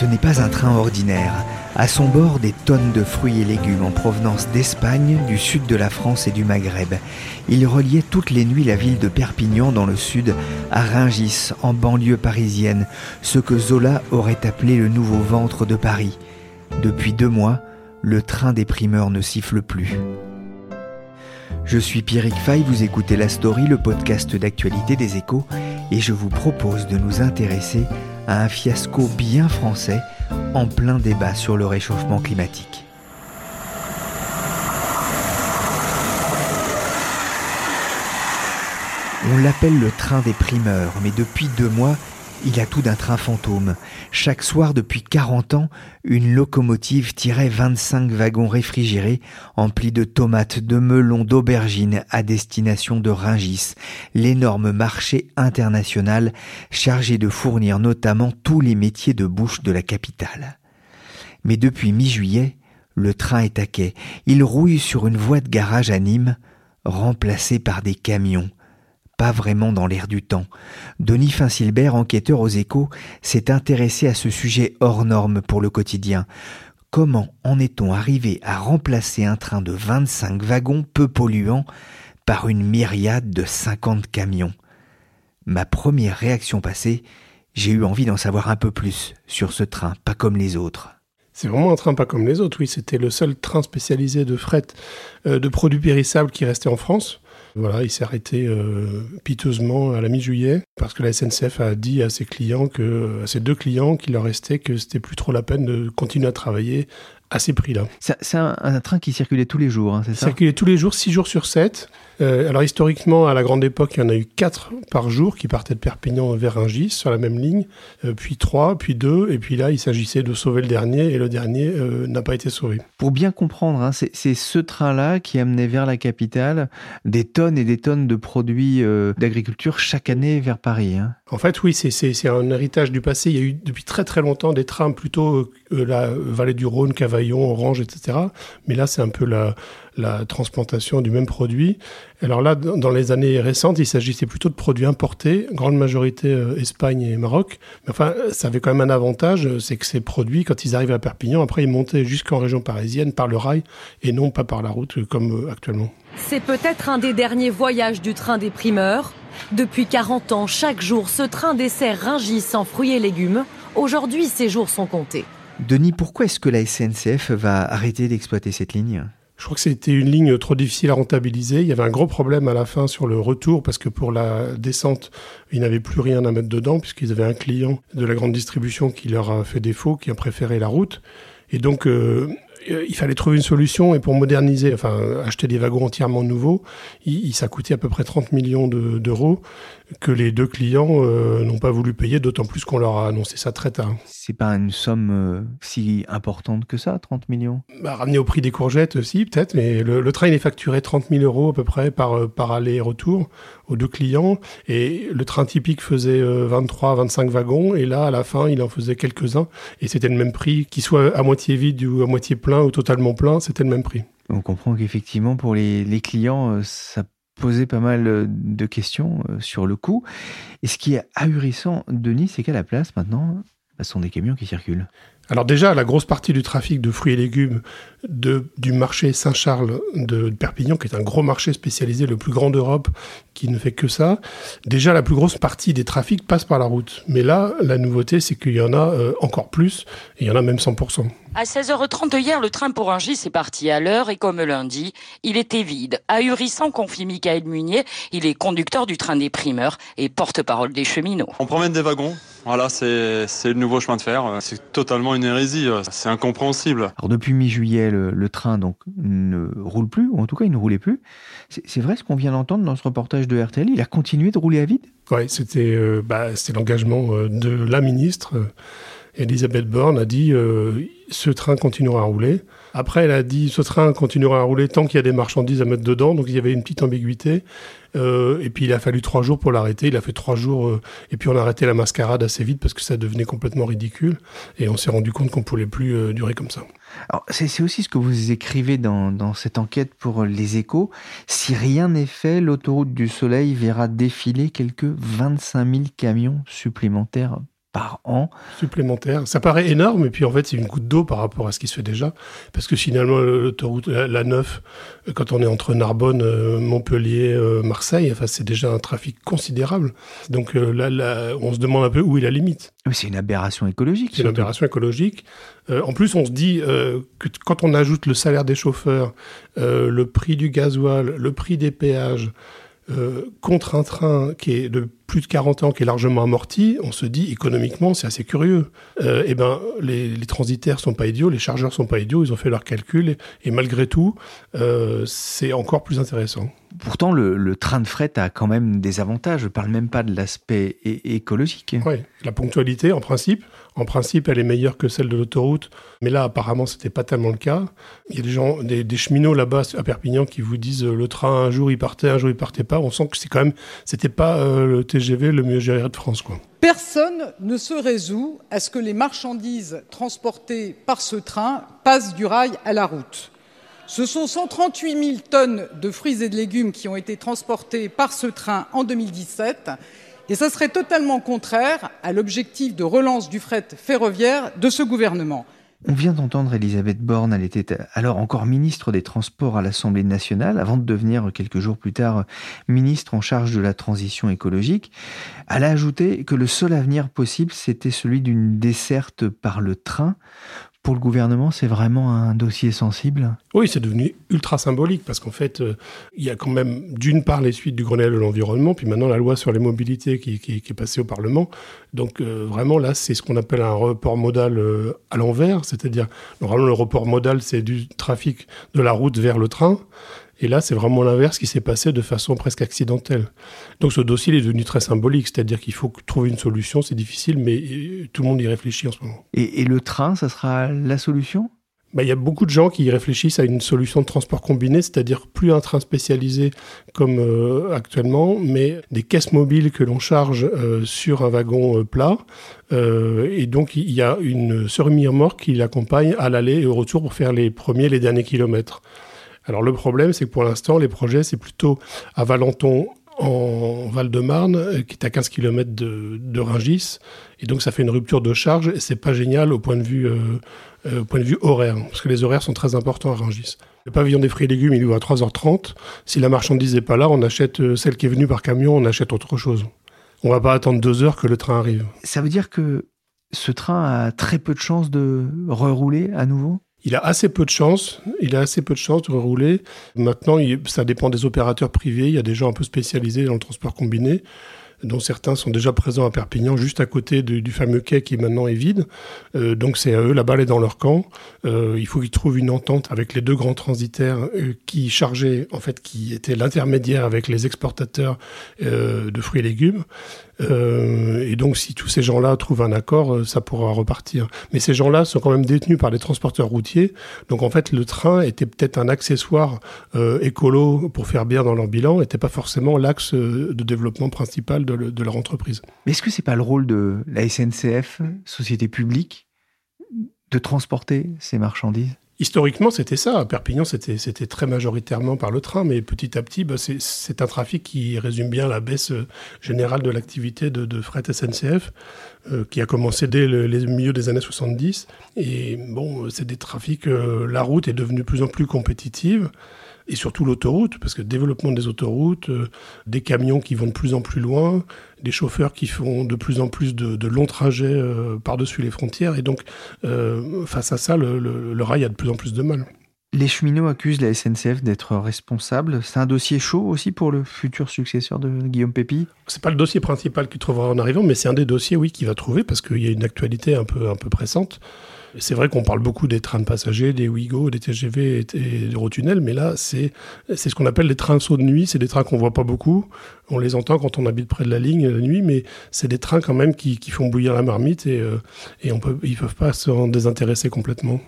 Ce n'est pas un train ordinaire. À son bord, des tonnes de fruits et légumes en provenance d'Espagne, du sud de la France et du Maghreb. Il reliait toutes les nuits la ville de Perpignan dans le sud à Ringis, en banlieue parisienne, ce que Zola aurait appelé le nouveau ventre de Paris. Depuis deux mois, le train des primeurs ne siffle plus. Je suis Pierrick Fay, vous écoutez La Story, le podcast d'actualité des échos, et je vous propose de nous intéresser à un fiasco bien français en plein débat sur le réchauffement climatique. On l'appelle le train des primeurs, mais depuis deux mois, il a tout d'un train fantôme. Chaque soir depuis 40 ans, une locomotive tirait 25 wagons réfrigérés emplis de tomates, de melons, d'aubergines à destination de Ringis, l'énorme marché international chargé de fournir notamment tous les métiers de bouche de la capitale. Mais depuis mi-juillet, le train est à quai. Il rouille sur une voie de garage à Nîmes, remplacé par des camions pas vraiment dans l'air du temps. Denis Finsilbert, enquêteur aux échos, s'est intéressé à ce sujet hors norme pour le quotidien. Comment en est-on arrivé à remplacer un train de 25 wagons peu polluants par une myriade de 50 camions? Ma première réaction passée, j'ai eu envie d'en savoir un peu plus sur ce train, pas comme les autres. C'est vraiment un train pas comme les autres, oui. C'était le seul train spécialisé de fret euh, de produits périssables qui restait en France. Voilà, il s'est arrêté euh, piteusement à la mi-juillet parce que la SNCF a dit à ses clients que, à ses deux clients, qu'il leur restait que c'était plus trop la peine de continuer à travailler à ces prix-là. C'est un, train qui circulait tous les jours, hein, c'est ça? Circulait tous les jours, 6 jours sur 7. Euh, alors historiquement, à la grande époque, il y en a eu 4 par jour qui partaient de Perpignan vers Rungis sur la même ligne, euh, puis 3, puis 2, et puis là, il s'agissait de sauver le dernier, et le dernier euh, n'a pas été sauvé. Pour bien comprendre, hein, c'est ce train-là qui amenait vers la capitale des tonnes et des tonnes de produits d'agriculture chaque année vers Paris. Hein. En fait, oui, c'est un héritage du passé. Il y a eu depuis très très longtemps des trains plutôt la vallée du Rhône, Cavaillon, Orange, etc. Mais là, c'est un peu la, la transplantation du même produit. Alors là, dans les années récentes, il s'agissait plutôt de produits importés, grande majorité euh, Espagne et Maroc. Mais enfin, ça avait quand même un avantage, c'est que ces produits, quand ils arrivent à Perpignan, après ils montaient jusqu'en région parisienne par le rail et non pas par la route comme euh, actuellement. C'est peut-être un des derniers voyages du train des primeurs. Depuis 40 ans, chaque jour, ce train dessert Ringis en fruits et légumes. Aujourd'hui, ces jours sont comptés. Denis, pourquoi est-ce que la SNCF va arrêter d'exploiter cette ligne? Je crois que c'était une ligne trop difficile à rentabiliser. Il y avait un gros problème à la fin sur le retour parce que pour la descente, ils n'avaient plus rien à mettre dedans puisqu'ils avaient un client de la grande distribution qui leur a fait défaut, qui a préféré la route. Et donc, euh, euh, il fallait trouver une solution et pour moderniser, enfin acheter des wagons entièrement nouveaux, il, ça coûtait à peu près 30 millions d'euros que les deux clients euh, n'ont pas voulu payer, d'autant plus qu'on leur a annoncé ça très tard. C'est pas une somme euh, si importante que ça, 30 millions? Bah, Ramené au prix des courgettes aussi, peut-être, mais le, train il est facturé 30 000 euros à peu près par, par aller-retour aux deux clients. Et le train typique faisait 23, 25 wagons, et là, à la fin, il en faisait quelques-uns, et c'était le même prix, qu'il soit à moitié vide ou à moitié plein ou totalement plein, c'était le même prix. On comprend qu'effectivement, pour les, clients, euh, ça posait pas mal euh, de questions euh, sur le coût. Et ce qui est ahurissant, Denis, c'est qu'à la place, maintenant, ce sont des camions qui circulent. Alors déjà, la grosse partie du trafic de fruits et légumes de, du marché Saint-Charles de, Perpignan, qui est un gros marché spécialisé, le plus grand d'Europe, qui ne fait que ça, déjà la plus grosse partie des trafics passe par la route. Mais là, la nouveauté, c'est qu'il y en a euh, encore plus, et il y en a même 100%. À 16h30 hier, le train pour Rungis est parti à l'heure et comme lundi, il était vide. Ahurissant, confie Michael Munier, il est conducteur du train des primeurs et porte-parole des cheminots. On promène des wagons, voilà, c'est le nouveau chemin de fer. C'est totalement une hérésie, c'est incompréhensible. Alors depuis mi-juillet, le, train donc ne roule plus, ou en tout cas il ne roulait plus. C'est vrai ce qu'on vient d'entendre dans ce reportage de RTL, il a continué de rouler à vide? Oui, c'était euh, bah, l'engagement euh, de la ministre. Elisabeth Borne a dit euh, ce train continuera à rouler. Après, elle a dit ce train continuera à rouler tant qu'il y a des marchandises à mettre dedans. Donc il y avait une petite ambiguïté. Euh, et puis il a fallu trois jours pour l'arrêter. Il a fait trois jours. Euh, et puis on a arrêté la mascarade assez vite parce que ça devenait complètement ridicule. Et on s'est rendu compte qu'on pouvait plus durer comme ça. c'est aussi ce que vous écrivez dans, dans cette enquête pour les échos. Si rien n'est fait, l'autoroute du Soleil verra défiler quelques 25 000 camions supplémentaires par an. Supplémentaire. Ça paraît énorme, et puis en fait, c'est une goutte d'eau par rapport à ce qui se fait déjà. Parce que finalement, l'autoroute, la, 9, quand on est entre Narbonne, euh, Montpellier, euh, Marseille, enfin, c'est déjà un trafic considérable. Donc euh, là, là, on se demande un peu où est la limite. C'est une aberration écologique. C'est une aberration écologique. en plus, on se dit que quand on ajoute le salaire des chauffeurs, le prix du gasoil, le prix des péages, euh, contre un train qui est de plus de 40 ans, qui est largement amorti, on se dit économiquement c'est assez curieux. Euh, eh ben les, transitaires sont pas idiots, les chargeurs sont pas idiots, ils ont fait leurs calculs et, malgré tout euh, c'est encore plus intéressant. Pourtant le, train de fret a quand même des avantages. Je parle même pas de l'aspect écologique. Oui, la ponctualité en principe. En principe, elle est meilleure que celle de l'autoroute, mais là, apparemment, c'était pas tellement le cas. Il y a des gens, des, cheminots là-bas à Perpignan qui vous disent euh, le train un jour il partait, un jour il partait pas. On sent que c'est quand même, c'était pas euh, le TGV le mieux géré de France, quoi. Personne ne se résout à ce que les marchandises transportées par ce train passent du rail à la route. Ce sont 138 000 tonnes de fruits et de légumes qui ont été transportées par ce train en 2017 et ça serait totalement contraire à l'objectif de relance du fret ferroviaire de ce gouvernement. On vient d'entendre Elisabeth Borne, elle était alors encore ministre des Transports à l'Assemblée nationale, avant de devenir quelques jours plus tard ministre en charge de la transition écologique. Elle a ajouté que le seul avenir possible, c'était celui d'une desserte par le train pour le gouvernement, c'est vraiment un dossier sensible? Oui, c'est devenu ultra symbolique parce qu'en fait, euh, il y a quand même d'une part les suites du Grenelle de l'environnement, puis maintenant la loi sur les mobilités qui, est passée au Parlement. Donc euh, vraiment là, c'est ce qu'on appelle un report modal euh, à l'envers, c'est-à-dire normalement le report modal, c'est du trafic de la route vers le train. Et là, c'est vraiment l'inverse qui s'est passé de façon presque accidentelle. Donc ce dossier est devenu très symbolique, c'est-à-dire qu'il faut trouver une solution, c'est difficile, mais tout le monde y réfléchit en ce moment. Et, le train, ça sera la solution? Bah, il y a beaucoup de gens qui réfléchissent à une solution de transport combiné, c'est-à-dire plus un train spécialisé comme euh, actuellement, mais des caisses mobiles que l'on charge euh, sur un wagon plat. et donc il y a une semi-remorque qui l'accompagne à l'aller et au retour pour faire les premiers, les derniers kilomètres. Alors le problème, c'est que pour l'instant, les projets, c'est plutôt à Valenton, en Val-de-Marne, euh, qui est à 15 km de, de, Ringis. Et donc ça fait une rupture de charge et c'est pas génial au point de vue, euh, euh, au point de vue horaire, parce que les horaires sont très importants à Ringis. Le pavillon des fruits et légumes, il ouvre à 3h30. Si la marchandise n'est pas là, on achète celle qui est venue par camion, on achète autre chose. On va pas attendre deux heures que le train arrive. Ça veut dire que ce train a très peu de chances de rerouler à nouveau? Il a assez peu de chance. Il a assez peu de chance de rouler. Maintenant, ça dépend des opérateurs privés. Il y a des gens un peu spécialisés dans le transport combiné dont certains sont déjà présents à Perpignan, juste à côté du, fameux quai qui maintenant est vide. Euh, donc c'est à eux, la balle est dans leur camp. Euh, il faut qu'ils trouvent une entente avec les deux grands transitaires euh, qui chargeaient, en fait, qui étaient l'intermédiaire avec les exportateurs de fruits et légumes. Et donc si tous ces gens-là trouvent un accord, ça pourra repartir. Mais ces gens-là sont quand même détenus par les transporteurs routiers. Donc en fait, le train était peut-être un accessoire écolo pour faire bien dans leur bilan, n'était pas forcément l'axe de développement principal de, leur entreprise. Mais est-ce que c'est pas le rôle de la SNCF, société publique, de transporter ces marchandises? Historiquement, c'était ça. À Perpignan, c'était très majoritairement par le train, mais petit à petit, bah, c'est un trafic qui résume bien la baisse euh, générale de l'activité de, fret SNCF, euh, qui a commencé dès le, les milieux des années 70. Et bon, c'est des trafics, euh, la route est devenue de plus en plus compétitive et surtout l'autoroute, parce que développement des autoroutes, euh, des camions qui vont de plus en plus loin, des chauffeurs qui font de plus en plus de, longs trajets euh, par-dessus les frontières, et donc euh, face à ça, le, rail a de plus en plus de mal. Les cheminots accusent la SNCF d'être responsable. C'est un dossier chaud aussi pour le futur successeur de Guillaume Pépi? C'est pas le dossier principal qu'il trouvera en arrivant, mais c'est un des dossiers, oui, qu'il va trouver parce qu'il y a une actualité un peu, un peu pressante. C'est vrai qu'on parle beaucoup des trains de passagers, des Ouigo, des TGV et des Eurotunnels, mais là, c'est ce qu'on appelle les trains saut de nuit. C'est des trains qu'on voit pas beaucoup. On les entend quand on habite près de la ligne la nuit, mais c'est des trains quand même qui, font bouillir la marmite et, euh, et on peut, ils peuvent pas s'en désintéresser complètement.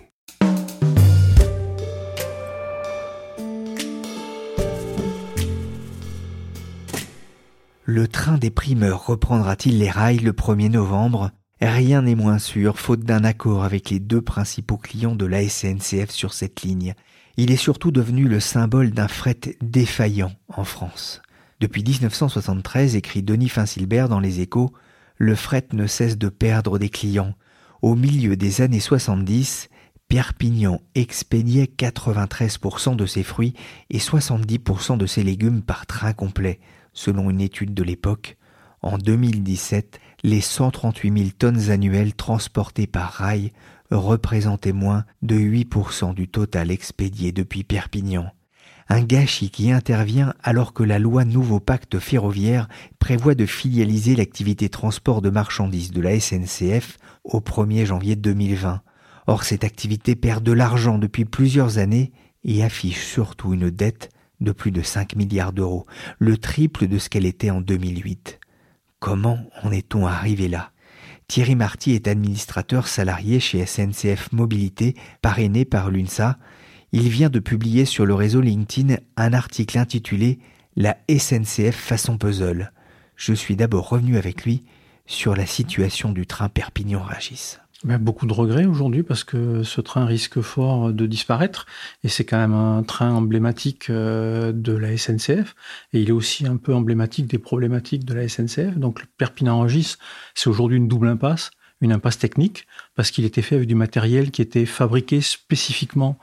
Le train des primeurs reprendra-t-il les rails le 1er novembre? Rien n'est moins sûr, faute d'un accord avec les deux principaux clients de la SNCF sur cette ligne. Il est surtout devenu le symbole d'un fret défaillant en France. Depuis 1973, écrit Denis Finsilbert dans Les Échos, le fret ne cesse de perdre des clients. Au milieu des années 70, Perpignan expédiait 93% de ses fruits et 70% de ses légumes par train complet, selon une étude de l'époque. En 2017, les 138 000 tonnes annuelles transportées par rail représentaient moins de 8% du total expédié depuis Perpignan. Un gâchis qui intervient alors que la loi Nouveau Pacte ferroviaire prévoit de filialiser l'activité transport de marchandises de la SNCF au 1er janvier 2020. Or cette activité perd de l'argent depuis plusieurs années et affiche surtout une dette de plus de 5 milliards d'euros, le triple de ce qu'elle était en 2008. Comment en est-on arrivé là? Thierry Marty est administrateur salarié chez SNCF Mobilité, parrainé par l'UNSA. Il vient de publier sur le réseau LinkedIn un article intitulé La SNCF façon puzzle. Je suis d'abord revenu avec lui sur la situation du train Perpignan-Ragis beaucoup de regrets aujourd'hui parce que ce train risque fort de disparaître et c'est quand même un train emblématique euh, de la SNCF et il est aussi un peu emblématique des problématiques de la SNCF. Donc le Perpignan-Rangis, c'est aujourd'hui une double impasse, une impasse technique parce qu'il était fait avec du matériel qui était fabriqué spécifiquement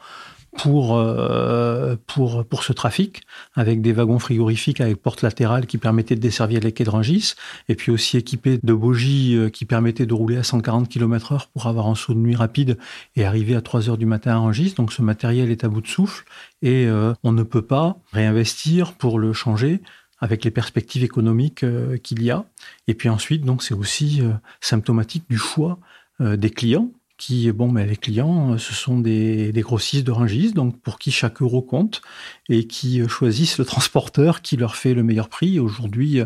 pour, euh, pour, pour ce trafic, avec des wagons frigorifiques avec porte latérale qui permettaient de desservir les quais de Rungis, et puis aussi équipés de bogies euh, qui permettaient de rouler à 140 km heure pour avoir un saut de nuit rapide et arriver à 3 heures du matin à Rungis. Donc ce matériel est à bout de souffle et euh, on ne peut pas réinvestir pour le changer avec les perspectives économiques qu'il y a. Et puis ensuite, donc c'est aussi symptomatique du choix des clients qui, bon, mais les clients, ce sont des, grossistes de Rungis, donc pour qui chaque euro compte et qui choisissent le transporteur qui leur fait le meilleur prix. Aujourd'hui,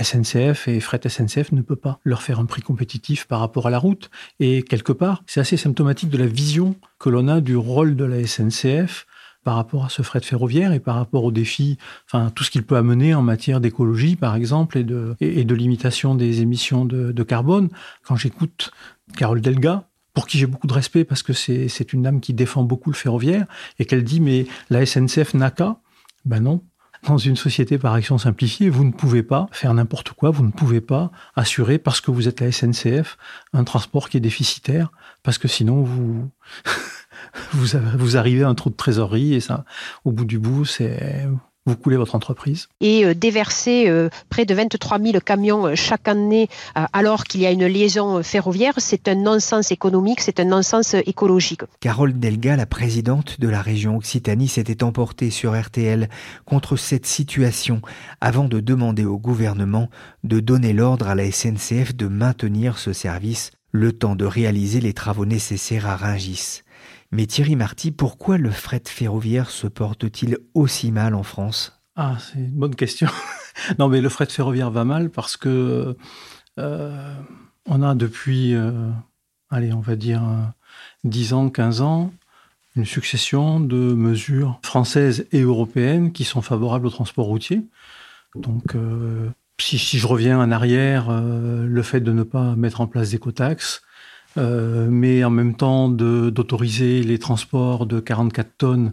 SNCF et Fret SNCF ne peut pas leur faire un prix compétitif par rapport à la route. Et quelque part, c'est assez symptomatique de la vision que l'on a du rôle de la SNCF par rapport à ce fret ferroviaire et par rapport aux défis, enfin tout ce qu'il peut amener en matière d'écologie par exemple et de, et, de limitation des émissions de, de carbone. Quand j'écoute Carole Delga, pour qui j'ai beaucoup de respect parce que c'est une dame qui défend beaucoup le ferroviaire et qu'elle dit mais la SNCF n'a qu'à. Ben non. Dans une société par action simplifiée, vous ne pouvez pas faire n'importe quoi, vous ne pouvez pas assurer parce que vous êtes la SNCF un transport qui est déficitaire parce que sinon vous vous, vous arrivez à un trou de trésorerie et ça au bout du bout c'est vous coulez votre entreprise. Et euh, déverser euh, près de 23 000 camions euh, chaque année alors qu'il y a une liaison ferroviaire, c'est un non-sens économique, c'est un non-sens écologique. Carole Delga, la présidente de la région Occitanie, s'était emportée sur RTL contre cette situation avant de demander au gouvernement de donner l'ordre à la SNCF de maintenir ce service le temps de réaliser les travaux nécessaires à Ringis. Mais Thierry Marty, pourquoi le fret ferroviaire se porte-t-il aussi mal en France? Ah, c'est une bonne question. non, mais le fret ferroviaire va mal parce que euh, on a depuis, euh, allez, on va dire 10 ans, 15 ans, une succession de mesures françaises et européennes qui sont favorables au transport routier. Donc, euh, si, si, je reviens en arrière, le fait de ne pas mettre en place d'écotaxes, mais en même temps d'autoriser les transports de 44 tonnes,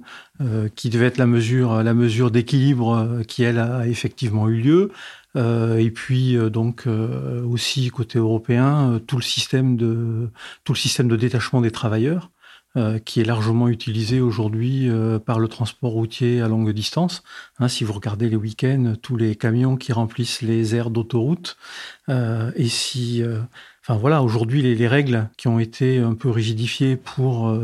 qui devait être la mesure, la mesure d'équilibre qui elle a effectivement eu lieu. et puis donc aussi côté européen, tout le système de tout le système de détachement des travailleurs euh, qui est largement utilisé aujourd'hui euh, par le transport routier à longue distance. Hein, si vous regardez les week-ends, tous les camions qui remplissent les aires d'autoroute, euh, et si, enfin voilà, aujourd'hui les, règles qui ont été un peu rigidifiées pour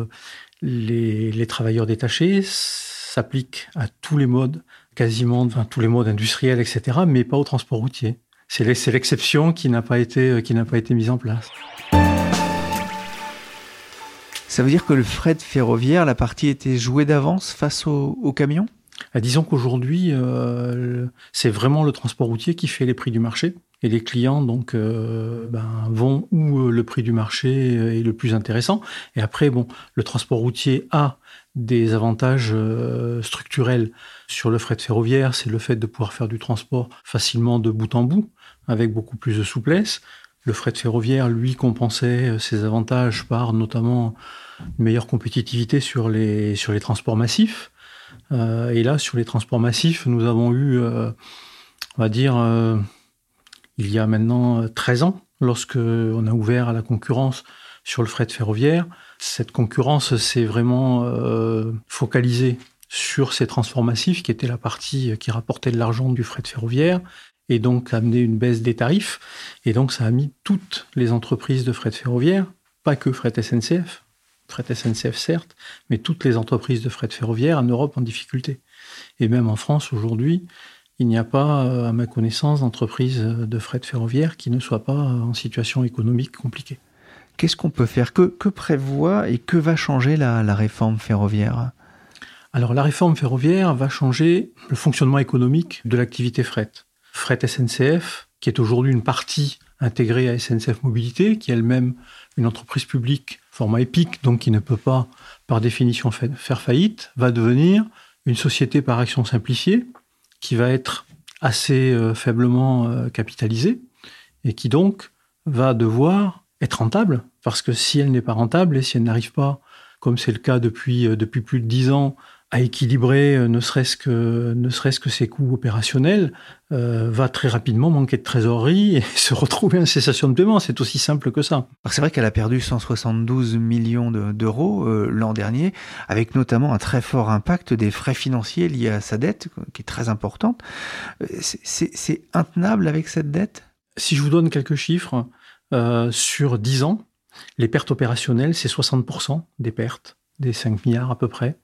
les, les, travailleurs détachés s'appliquent à tous les modes, quasiment, enfin tous les modes industriels, etc., mais pas au transport routier. C'est l'exception qui n'a pas été qui n'a pas été mise en place. Ça veut dire que le fret ferroviaire, la partie était jouée d'avance face aux, camions ah, Disons qu'aujourd'hui, euh, c'est vraiment le transport routier qui fait les prix du marché. Et les clients donc euh, ben, vont où euh, le prix du marché est le plus intéressant. Et après, bon, le transport routier a des avantages structurels sur le fret ferroviaire, c'est le fait de pouvoir faire du transport facilement de bout en bout, avec beaucoup plus de souplesse. Le fret ferroviaire, lui, compensait ses avantages par notamment une meilleure compétitivité sur les, sur les transports massifs. Euh, et là, sur les transports massifs, nous avons eu, euh, on va dire, euh, il y a maintenant 13 ans, lorsque on a ouvert à la concurrence sur le fret ferroviaire. Cette concurrence s'est vraiment focalisée sur ces transports massifs, qui était la partie qui rapportait de l'argent du fret ferroviaire, et donc amené une baisse des tarifs. Et donc ça a mis toutes les entreprises de fret ferroviaire, pas que fret SNCF, fret SNCF certes, mais toutes les entreprises de fret ferroviaire en Europe en difficulté. Et même en France aujourd'hui, il n'y a pas, euh, à ma connaissance, d'entreprise de fret ferroviaire qui ne soit pas en situation économique compliquée. Qu'est-ce qu'on peut faire? Que, que, prévoit et que va changer la, la réforme ferroviaire? Alors la réforme ferroviaire va changer le fonctionnement économique de l'activité fret. Fret SNCF, qui est aujourd'hui une partie intégrée à SNCF Mobilité, qui est elle-même une entreprise publique format épique, donc qui ne peut pas, par définition, faire faillite, va devenir une société par action simplifiée, qui va être assez euh, faiblement euh, capitalisée, et qui donc va devoir être rentable, parce que si elle n'est pas rentable, et si elle n'arrive pas, comme c'est le cas depuis, euh, depuis plus de dix ans, à équilibrer euh, ne serait-ce que, ne serait-ce que ses coûts opérationnels, euh, va très rapidement manquer de trésorerie et se retrouver en cessation de paiement. C'est aussi simple que ça. C'est vrai qu'elle a perdu 172 millions d'euros euh, l'an dernier, avec notamment un très fort impact des frais financiers liés à sa dette, qui est très importante. C'est intenable avec cette dette? Si je vous donne quelques chiffres, sur 10 ans, les pertes opérationnelles, c'est 60% des pertes, des 5 milliards à peu près.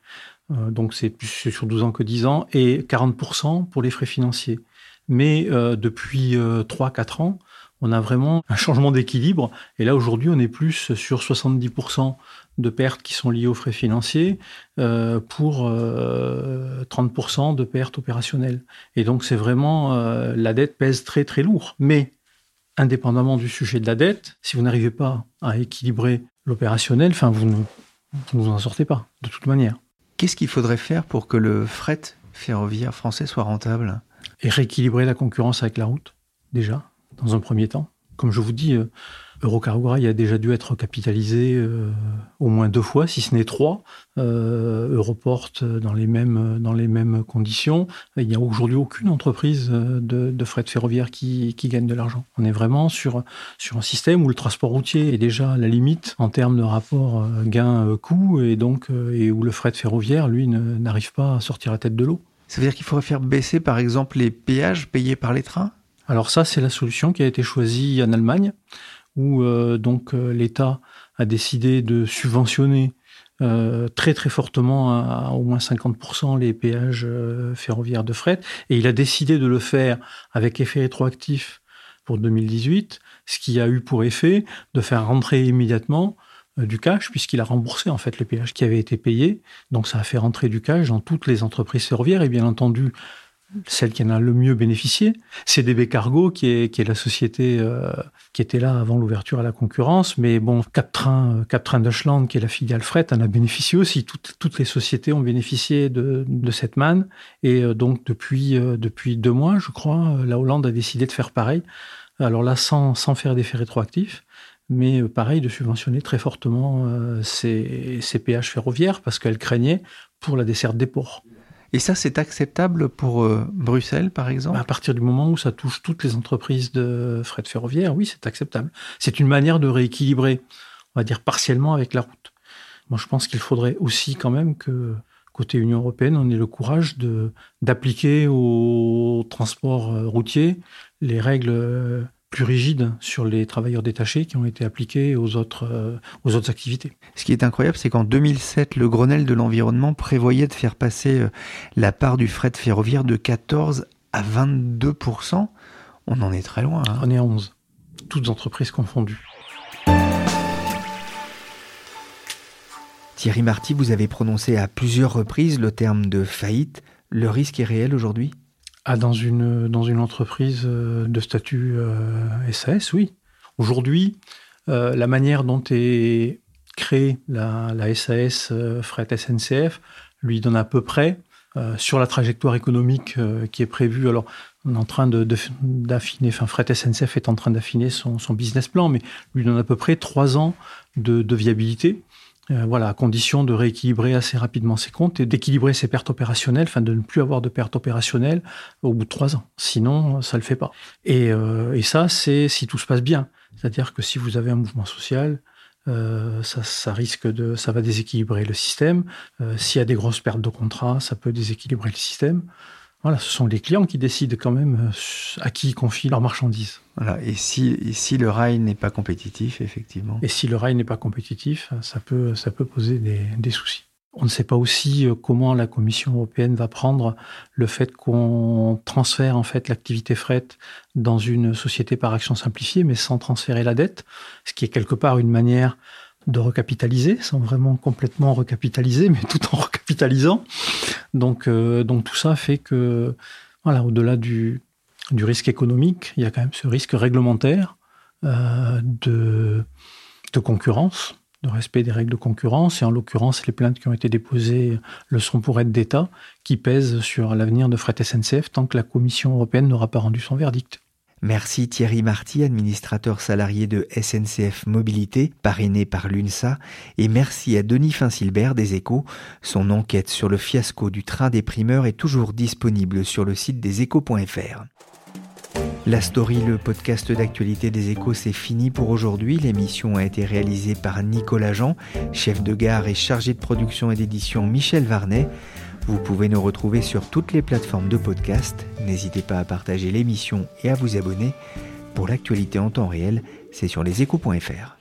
Euh, donc c'est plus sur 12 ans que 10 ans, et 40% pour les frais financiers. Mais euh, depuis 3-4 euh, ans, on a vraiment un changement d'équilibre. Et là, aujourd'hui, on est plus sur 70% de pertes qui sont liées aux frais financiers pour 30% de pertes opérationnelles. Et donc, c'est vraiment, la dette pèse très, très lourd. Mais, indépendamment du sujet de la dette, si vous n'arrivez pas à équilibrer l'opérationnel, enfin, vous ne vous en sortez pas, de toute manière. Qu'est-ce qu'il faudrait faire pour que le fret ferroviaire français soit rentable Et rééquilibrer la concurrence avec la route, déjà, dans un premier temps. Comme je vous dis, euh, Eurocargo a déjà dû être capitalisé euh, au moins deux fois, si ce n'est trois. Euh, Europort dans les mêmes dans les mêmes conditions. Il n'y a aujourd'hui aucune entreprise de, fret ferroviaire qui, gagne de l'argent. On est vraiment sur sur un système où le transport routier est déjà à la limite en termes de rapport gain-coût et donc et où le fret ferroviaire lui n'arrive pas à sortir la tête de l'eau. Ça veut dire qu'il faudrait faire baisser par exemple les péages payés par les trains? Alors ça, c'est la solution qui a été choisie en Allemagne où euh, donc euh, l'État a décidé de subventionner euh, très très fortement à, au moins 50% les péages ferroviaires de fret et il a décidé de le faire avec effet rétroactif pour 2018, ce qui a eu pour effet de faire rentrer immédiatement du cash puisqu'il a remboursé en fait les péages qui avaient été payés. Donc ça a fait rentrer du cash dans toutes les entreprises ferroviaires et bien entendu celle qui en a le mieux bénéficié, c'est DB Cargo, qui est, qui est la société euh, qui était là avant l'ouverture à la concurrence. Mais bon, Captrain, euh, Captrain Deutschland, qui est la filiale fret, en a bénéficié aussi. Toutes, toutes les sociétés ont bénéficié de, de cette manne. Et euh, donc, depuis, depuis deux mois, je crois, la Hollande a décidé de faire pareil. Alors là, sans, sans faire d'effet rétroactif, mais pareil, de subventionner très fortement ces, ces péages ferroviaires parce qu'elle craignait pour la desserte des ports. Et ça, c'est acceptable pour euh, Bruxelles, par exemple? À partir du moment où ça touche toutes les entreprises de fret ferroviaire, oui, c'est acceptable. C'est une manière de rééquilibrer, on va dire partiellement avec la route. Moi, je pense qu'il faudrait aussi quand même que côté Union européenne, on ait le courage d'appliquer au transport euh, routier les règles euh, plus rigides sur les travailleurs détachés qui ont été appliqués aux autres, euh, aux autres activités. Ce qui est incroyable, c'est qu'en 2007, le Grenelle de l'environnement prévoyait de faire passer euh, la part du fret ferroviaire de 14 à 22 On en est très loin. Hein. On est à 11, toutes entreprises confondues. Thierry Marty, vous avez prononcé à plusieurs reprises le terme de faillite. Le risque est réel aujourd'hui? Ah, dans, une, dans une entreprise euh, de statut SAS, euh, oui. Aujourd'hui, euh, la manière dont est créée la, la SAS Fret SNCF lui donne à peu près, sur la trajectoire économique qui est prévue, alors on est en train d'affiner, enfin Fret SNCF est en train d'affiner son, son, business plan, mais lui donne à peu près trois ans de, de viabilité. Euh, voilà, à condition de rééquilibrer assez rapidement ses comptes et d'équilibrer ses pertes opérationnelles, enfin de ne plus avoir de pertes opérationnelles au bout de trois ans. Sinon, ça le fait pas. Et, euh, et ça, c'est si tout se passe bien. C'est-à-dire que si vous avez un mouvement social, euh, ça, ça, risque de, ça va déséquilibrer le système. S'il y a des grosses pertes de contrats, ça peut déséquilibrer le système. Voilà, ce sont les clients qui décident quand même à qui ils confient leurs marchandises. Voilà, et si, si le rail n'est pas compétitif, effectivement. Et si le rail n'est pas compétitif, ça peut, ça peut poser des, des soucis. On ne sait pas aussi euh, comment la Commission européenne va prendre le fait qu'on transfère en fait l'activité fret dans une société par action simplifiée, mais sans transférer la dette, ce qui est quelque part une manière de recapitaliser, sans vraiment complètement recapitaliser, mais tout en recapitalisant. Donc, euh, donc tout ça fait que, voilà, au-delà du, du risque économique, il y a quand même ce risque réglementaire euh, de, de concurrence, de respect des règles de concurrence, et en l'occurrence, les plaintes qui ont été déposées le sont pour aide d'État, qui pèsent sur l'avenir de Fret SNCF tant que la Commission européenne n'aura pas rendu son verdict. Merci Thierry Marty, administrateur salarié de SNCF Mobilité, parrainé par l'UNSA, et merci à Denis Finsilbert des Échos. Son enquête sur le fiasco du train des primeurs est toujours disponible sur le site des échos.fr. La story, le podcast d'actualité des échos, c'est fini pour aujourd'hui. L'émission a été réalisée par Nicolas Jean, chef de gare et chargé de production et d'édition Michel Varnet. Vous pouvez nous retrouver sur toutes les plateformes de podcast. N'hésitez pas à partager l'émission et à vous abonner. Pour l'actualité en temps réel, c'est sur leséchos.fr.